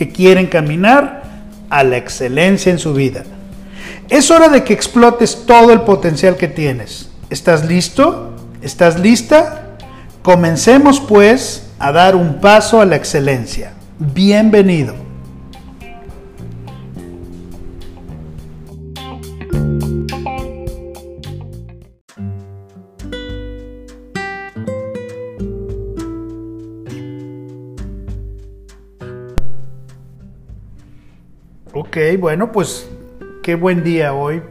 que quieren caminar a la excelencia en su vida. Es hora de que explotes todo el potencial que tienes. ¿Estás listo? ¿Estás lista? Comencemos pues a dar un paso a la excelencia. Bienvenido. Bueno, pues qué buen día hoy.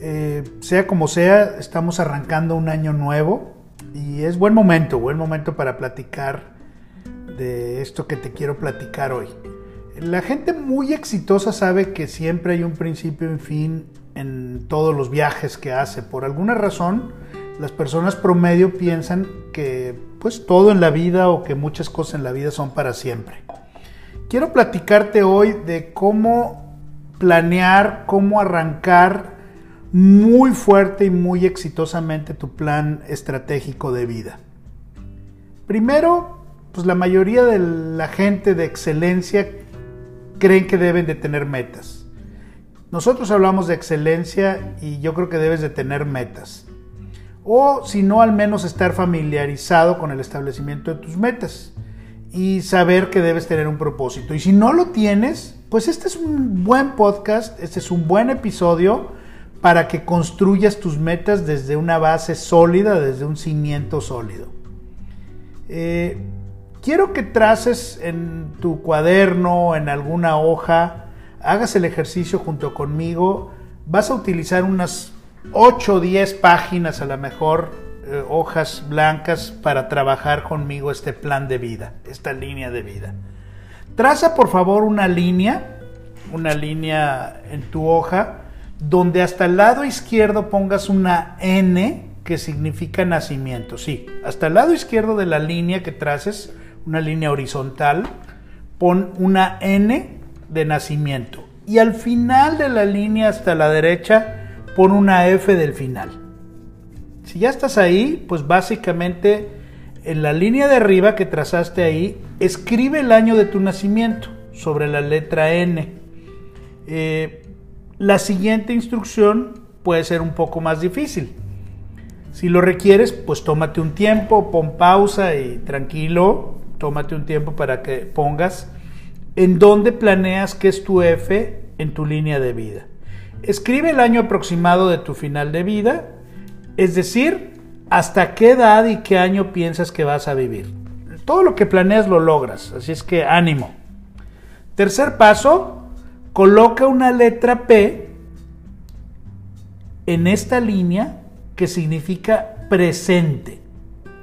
Eh, sea como sea, estamos arrancando un año nuevo y es buen momento, buen momento para platicar de esto que te quiero platicar hoy. La gente muy exitosa sabe que siempre hay un principio y un fin en todos los viajes que hace. Por alguna razón, las personas promedio piensan que pues todo en la vida o que muchas cosas en la vida son para siempre. Quiero platicarte hoy de cómo planear cómo arrancar muy fuerte y muy exitosamente tu plan estratégico de vida. Primero, pues la mayoría de la gente de excelencia creen que deben de tener metas. Nosotros hablamos de excelencia y yo creo que debes de tener metas. O si no, al menos estar familiarizado con el establecimiento de tus metas y saber que debes tener un propósito. Y si no lo tienes, pues este es un buen podcast, este es un buen episodio para que construyas tus metas desde una base sólida, desde un cimiento sólido. Eh, quiero que traces en tu cuaderno, en alguna hoja, hagas el ejercicio junto conmigo. Vas a utilizar unas 8 o 10 páginas a lo mejor, eh, hojas blancas, para trabajar conmigo este plan de vida, esta línea de vida. Traza por favor una línea, una línea en tu hoja, donde hasta el lado izquierdo pongas una N que significa nacimiento. Sí, hasta el lado izquierdo de la línea que traces, una línea horizontal, pon una N de nacimiento. Y al final de la línea hasta la derecha, pon una F del final. Si ya estás ahí, pues básicamente en la línea de arriba que trazaste ahí, escribe el año de tu nacimiento sobre la letra N. Eh, la siguiente instrucción puede ser un poco más difícil. Si lo requieres, pues tómate un tiempo, pon pausa y tranquilo, tómate un tiempo para que pongas en dónde planeas que es tu F en tu línea de vida. Escribe el año aproximado de tu final de vida, es decir, hasta qué edad y qué año piensas que vas a vivir. Todo lo que planeas lo logras, así es que ánimo. Tercer paso, coloca una letra P en esta línea que significa presente.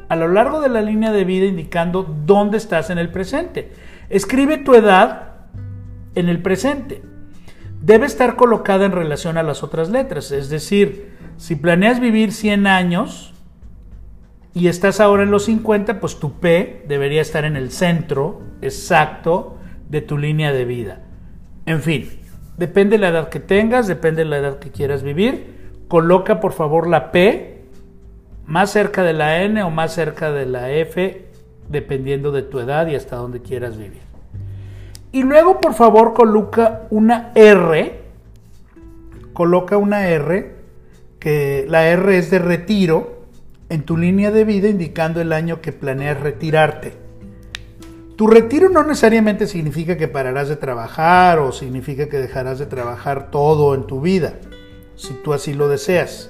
A lo largo de la línea de vida indicando dónde estás en el presente. Escribe tu edad en el presente. Debe estar colocada en relación a las otras letras. Es decir, si planeas vivir 100 años, y estás ahora en los 50, pues tu P debería estar en el centro exacto de tu línea de vida. En fin, depende de la edad que tengas, depende de la edad que quieras vivir. Coloca por favor la P más cerca de la N o más cerca de la F, dependiendo de tu edad y hasta dónde quieras vivir. Y luego por favor coloca una R, coloca una R, que la R es de retiro, en tu línea de vida indicando el año que planeas retirarte. Tu retiro no necesariamente significa que pararás de trabajar o significa que dejarás de trabajar todo en tu vida, si tú así lo deseas.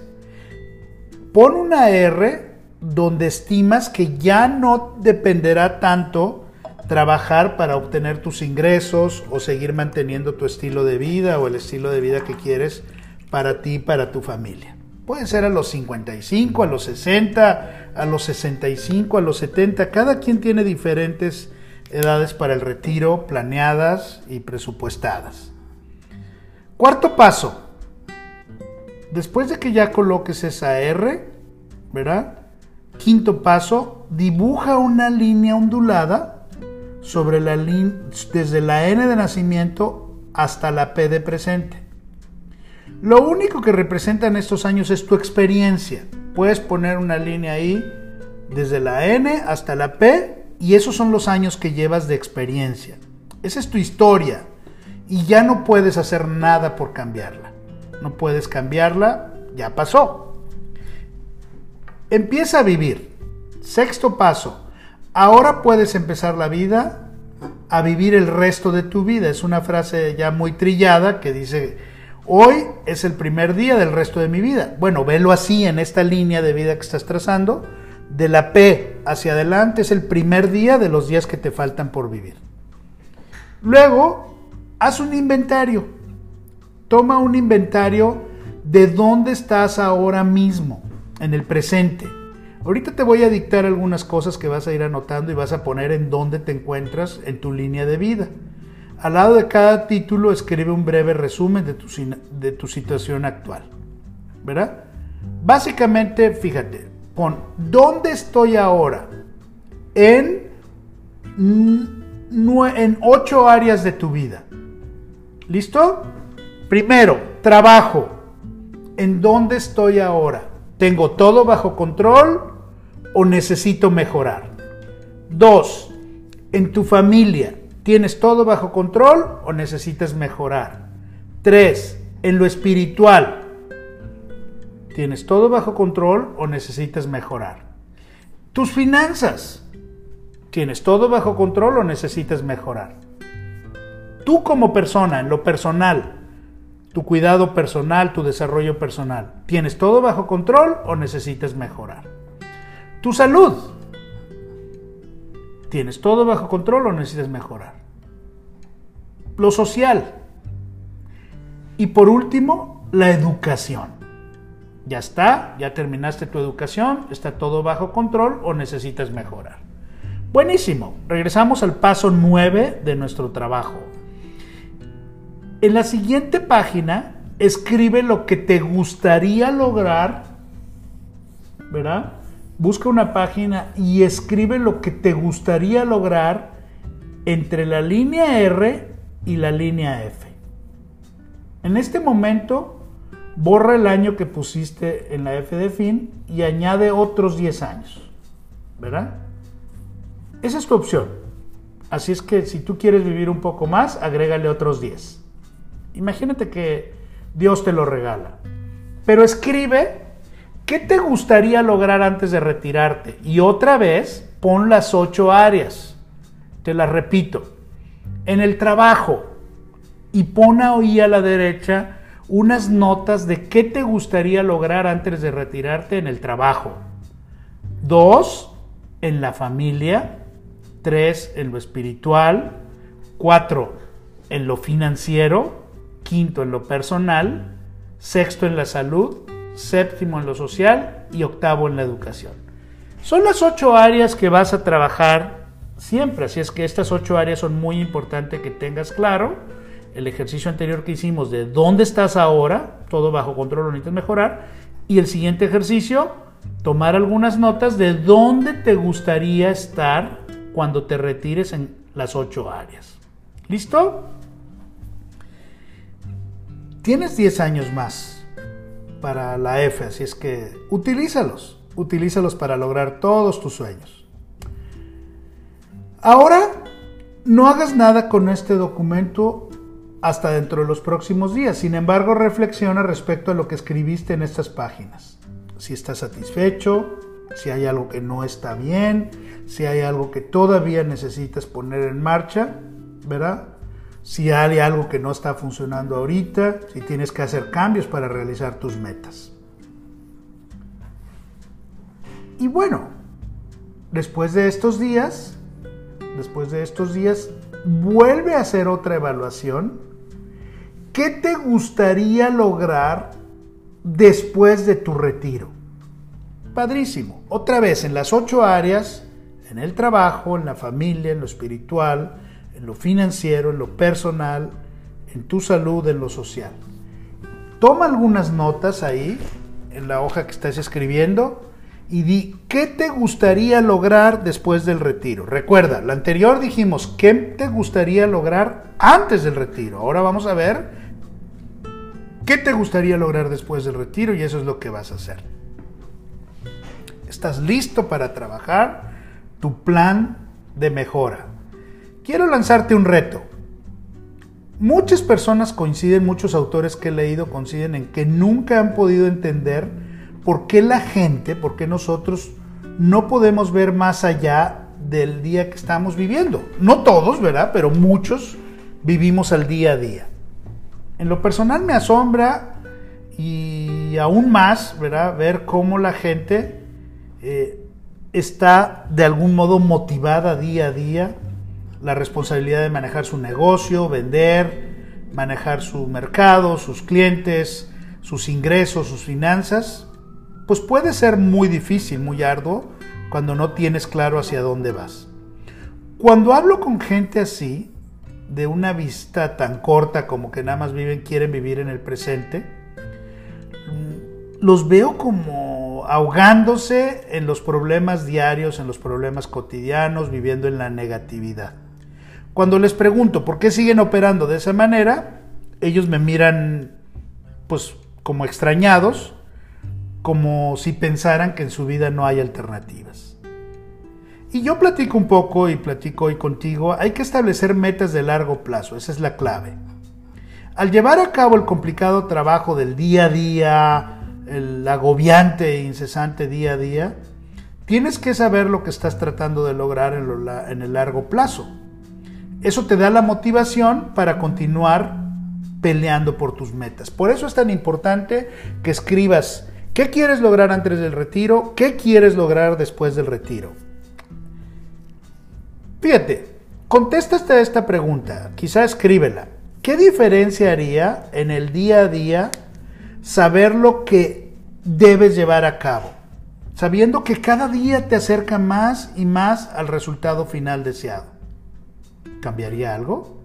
Pon una R donde estimas que ya no dependerá tanto trabajar para obtener tus ingresos o seguir manteniendo tu estilo de vida o el estilo de vida que quieres para ti y para tu familia. Puede ser a los 55, a los 60, a los 65, a los 70. Cada quien tiene diferentes edades para el retiro planeadas y presupuestadas. Cuarto paso. Después de que ya coloques esa R, ¿verdad? Quinto paso, dibuja una línea ondulada sobre la desde la N de nacimiento hasta la P de presente. Lo único que representan estos años es tu experiencia. Puedes poner una línea ahí desde la N hasta la P y esos son los años que llevas de experiencia. Esa es tu historia y ya no puedes hacer nada por cambiarla. No puedes cambiarla, ya pasó. Empieza a vivir. Sexto paso. Ahora puedes empezar la vida a vivir el resto de tu vida. Es una frase ya muy trillada que dice Hoy es el primer día del resto de mi vida. Bueno, velo así en esta línea de vida que estás trazando. De la P hacia adelante es el primer día de los días que te faltan por vivir. Luego, haz un inventario. Toma un inventario de dónde estás ahora mismo, en el presente. Ahorita te voy a dictar algunas cosas que vas a ir anotando y vas a poner en dónde te encuentras en tu línea de vida. Al lado de cada título escribe un breve resumen de tu, de tu situación actual. ¿Verdad? Básicamente, fíjate, pon, ¿dónde estoy ahora? En, en ocho áreas de tu vida. ¿Listo? Primero, trabajo. ¿En dónde estoy ahora? ¿Tengo todo bajo control o necesito mejorar? Dos, en tu familia. ¿Tienes todo bajo control o necesitas mejorar? 3. En lo espiritual. ¿Tienes todo bajo control o necesitas mejorar? Tus finanzas. ¿Tienes todo bajo control o necesitas mejorar? Tú como persona, en lo personal, tu cuidado personal, tu desarrollo personal, ¿tienes todo bajo control o necesitas mejorar? Tu salud. ¿Tienes todo bajo control o necesitas mejorar? Lo social. Y por último, la educación. Ya está, ya terminaste tu educación, está todo bajo control o necesitas mejorar. Buenísimo, regresamos al paso 9 de nuestro trabajo. En la siguiente página, escribe lo que te gustaría lograr, ¿verdad? Busca una página y escribe lo que te gustaría lograr entre la línea R y la línea F. En este momento, borra el año que pusiste en la F de fin y añade otros 10 años. ¿Verdad? Esa es tu opción. Así es que si tú quieres vivir un poco más, agrégale otros 10. Imagínate que Dios te lo regala. Pero escribe ¿Qué te gustaría lograr antes de retirarte? Y otra vez, pon las ocho áreas. Te las repito. En el trabajo. Y pon ahí a la derecha unas notas de qué te gustaría lograr antes de retirarte en el trabajo. Dos, en la familia. Tres, en lo espiritual. Cuatro, en lo financiero. Quinto, en lo personal. Sexto, en la salud séptimo en lo social y octavo en la educación. Son las ocho áreas que vas a trabajar siempre, así es que estas ocho áreas son muy importantes que tengas claro. El ejercicio anterior que hicimos de dónde estás ahora, todo bajo control, necesitas mejorar. Y el siguiente ejercicio, tomar algunas notas de dónde te gustaría estar cuando te retires en las ocho áreas. ¿Listo? Tienes 10 años más para la F, así es que utilízalos, utilízalos para lograr todos tus sueños. Ahora, no hagas nada con este documento hasta dentro de los próximos días, sin embargo, reflexiona respecto a lo que escribiste en estas páginas. Si estás satisfecho, si hay algo que no está bien, si hay algo que todavía necesitas poner en marcha, ¿verdad? Si hay algo que no está funcionando ahorita, si tienes que hacer cambios para realizar tus metas. Y bueno, después de estos días, después de estos días, vuelve a hacer otra evaluación. ¿Qué te gustaría lograr después de tu retiro? Padrísimo. Otra vez, en las ocho áreas, en el trabajo, en la familia, en lo espiritual, en lo financiero, en lo personal, en tu salud, en lo social. Toma algunas notas ahí, en la hoja que estás escribiendo, y di qué te gustaría lograr después del retiro. Recuerda, la anterior dijimos qué te gustaría lograr antes del retiro. Ahora vamos a ver qué te gustaría lograr después del retiro y eso es lo que vas a hacer. Estás listo para trabajar tu plan de mejora. Quiero lanzarte un reto. Muchas personas coinciden, muchos autores que he leído coinciden en que nunca han podido entender por qué la gente, por qué nosotros no podemos ver más allá del día que estamos viviendo. No todos, ¿verdad? Pero muchos vivimos al día a día. En lo personal me asombra y aún más, ¿verdad? Ver cómo la gente eh, está de algún modo motivada día a día, la responsabilidad de manejar su negocio, vender, manejar su mercado, sus clientes, sus ingresos, sus finanzas, pues puede ser muy difícil, muy arduo, cuando no tienes claro hacia dónde vas. Cuando hablo con gente así, de una vista tan corta como que nada más viven, quieren vivir en el presente, los veo como ahogándose en los problemas diarios, en los problemas cotidianos, viviendo en la negatividad. Cuando les pregunto por qué siguen operando de esa manera, ellos me miran pues como extrañados, como si pensaran que en su vida no hay alternativas. Y yo platico un poco y platico hoy contigo, hay que establecer metas de largo plazo, esa es la clave. Al llevar a cabo el complicado trabajo del día a día, el agobiante e incesante día a día, tienes que saber lo que estás tratando de lograr en, el largo plazo. Eso te da la motivación para continuar peleando por tus metas. Por eso es tan importante que escribas qué quieres lograr antes del retiro, qué quieres lograr después del retiro. Fíjate, contéstate esta pregunta, quizá escríbela. ¿Qué diferencia haría en el día a día saber lo que debes llevar a cabo, sabiendo que cada día te acerca más y más al resultado final deseado. ¿Cambiaría algo?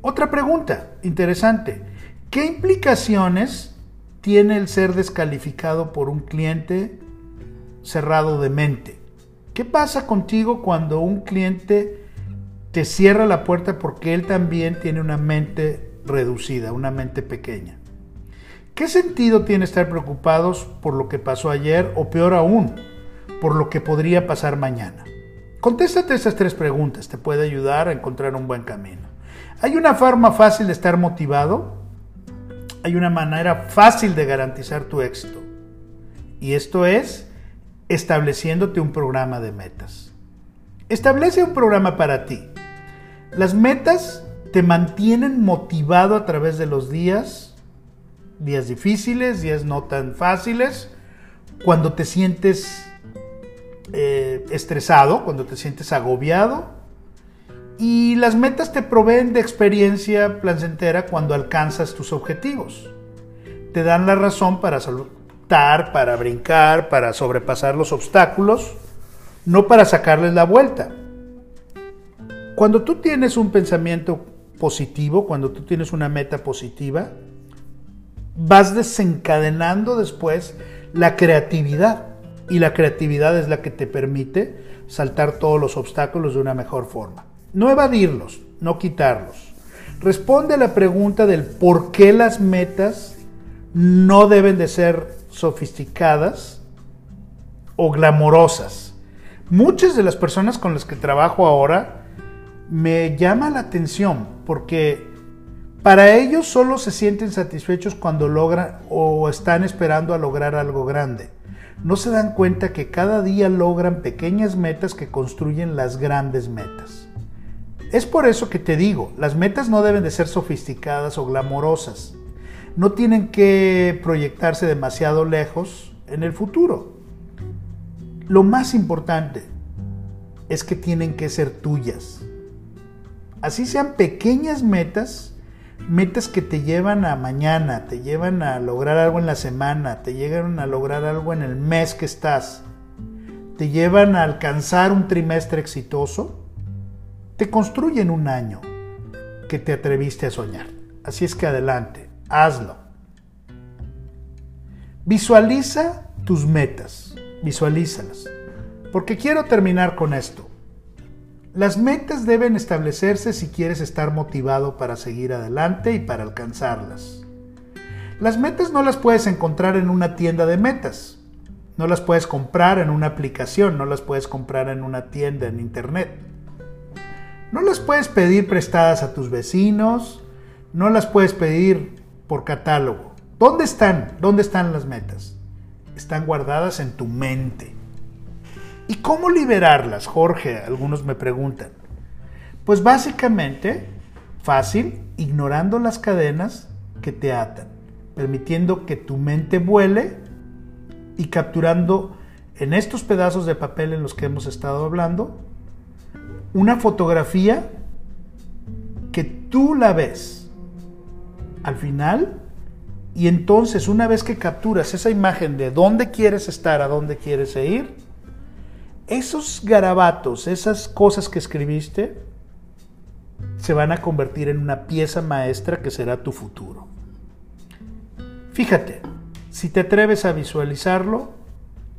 Otra pregunta interesante. ¿Qué implicaciones tiene el ser descalificado por un cliente cerrado de mente? ¿Qué pasa contigo cuando un cliente te cierra la puerta porque él también tiene una mente reducida, una mente pequeña? ¿Qué sentido tiene estar preocupados por lo que pasó ayer o peor aún, por lo que podría pasar mañana? Contéstate esas tres preguntas, te puede ayudar a encontrar un buen camino. ¿Hay una forma fácil de estar motivado? Hay una manera fácil de garantizar tu éxito. Y esto es estableciéndote un programa de metas. Establece un programa para ti. Las metas te mantienen motivado a través de los días días difíciles, días no tan fáciles, cuando te sientes eh, estresado, cuando te sientes agobiado. Y las metas te proveen de experiencia placentera cuando alcanzas tus objetivos. Te dan la razón para saltar, para brincar, para sobrepasar los obstáculos, no para sacarles la vuelta. Cuando tú tienes un pensamiento positivo, cuando tú tienes una meta positiva, vas desencadenando después la creatividad. Y la creatividad es la que te permite saltar todos los obstáculos de una mejor forma. No evadirlos, no quitarlos. Responde a la pregunta del por qué las metas no deben de ser sofisticadas o glamorosas. Muchas de las personas con las que trabajo ahora me llama la atención porque para ellos solo se sienten satisfechos cuando logran o están esperando a lograr algo grande. No se dan cuenta que cada día logran pequeñas metas que construyen las grandes metas. Es por eso que te digo, las metas no deben de ser sofisticadas o glamorosas. No tienen que proyectarse demasiado lejos en el futuro. Lo más importante es que tienen que ser tuyas. Así sean pequeñas metas, metas que te llevan a mañana, te llevan a lograr algo en la semana, te llegan a lograr algo en el mes que estás, te llevan a alcanzar un trimestre exitoso, te construyen un año que te atreviste a soñar. Así es que adelante, hazlo. Visualiza tus metas, visualízalas. Porque quiero terminar con esto. Las metas deben establecerse si quieres estar motivado para seguir adelante y para alcanzarlas. Las metas no las puedes encontrar en una tienda de metas. No las puedes comprar en una aplicación, no las puedes comprar en una tienda en internet. No las puedes pedir prestadas a tus vecinos, no las puedes pedir por catálogo. ¿Dónde están? ¿Dónde están las metas? Están guardadas en tu mente. ¿Y cómo liberarlas, Jorge? Algunos me preguntan. Pues básicamente, fácil, ignorando las cadenas que te atan, permitiendo que tu mente vuele y capturando en estos pedazos de papel en los que hemos estado hablando una fotografía que tú la ves al final y entonces una vez que capturas esa imagen de dónde quieres estar, a dónde quieres ir, esos garabatos, esas cosas que escribiste, se van a convertir en una pieza maestra que será tu futuro. Fíjate, si te atreves a visualizarlo,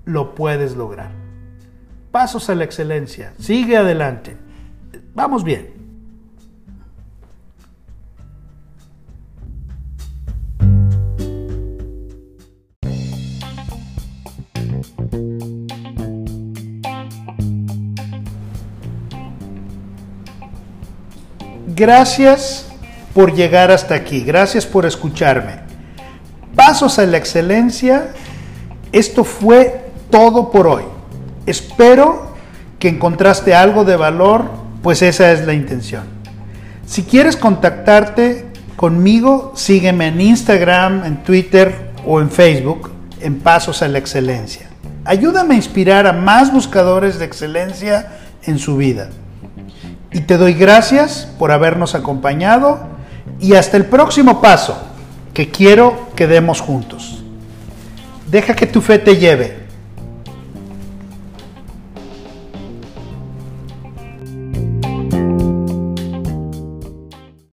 lo puedes lograr. Pasos a la excelencia. Sigue adelante. Vamos bien. Gracias por llegar hasta aquí, gracias por escucharme. Pasos a la excelencia, esto fue todo por hoy. Espero que encontraste algo de valor, pues esa es la intención. Si quieres contactarte conmigo, sígueme en Instagram, en Twitter o en Facebook en Pasos a la Excelencia. Ayúdame a inspirar a más buscadores de excelencia en su vida. Y te doy gracias por habernos acompañado y hasta el próximo paso que quiero que demos juntos. Deja que tu fe te lleve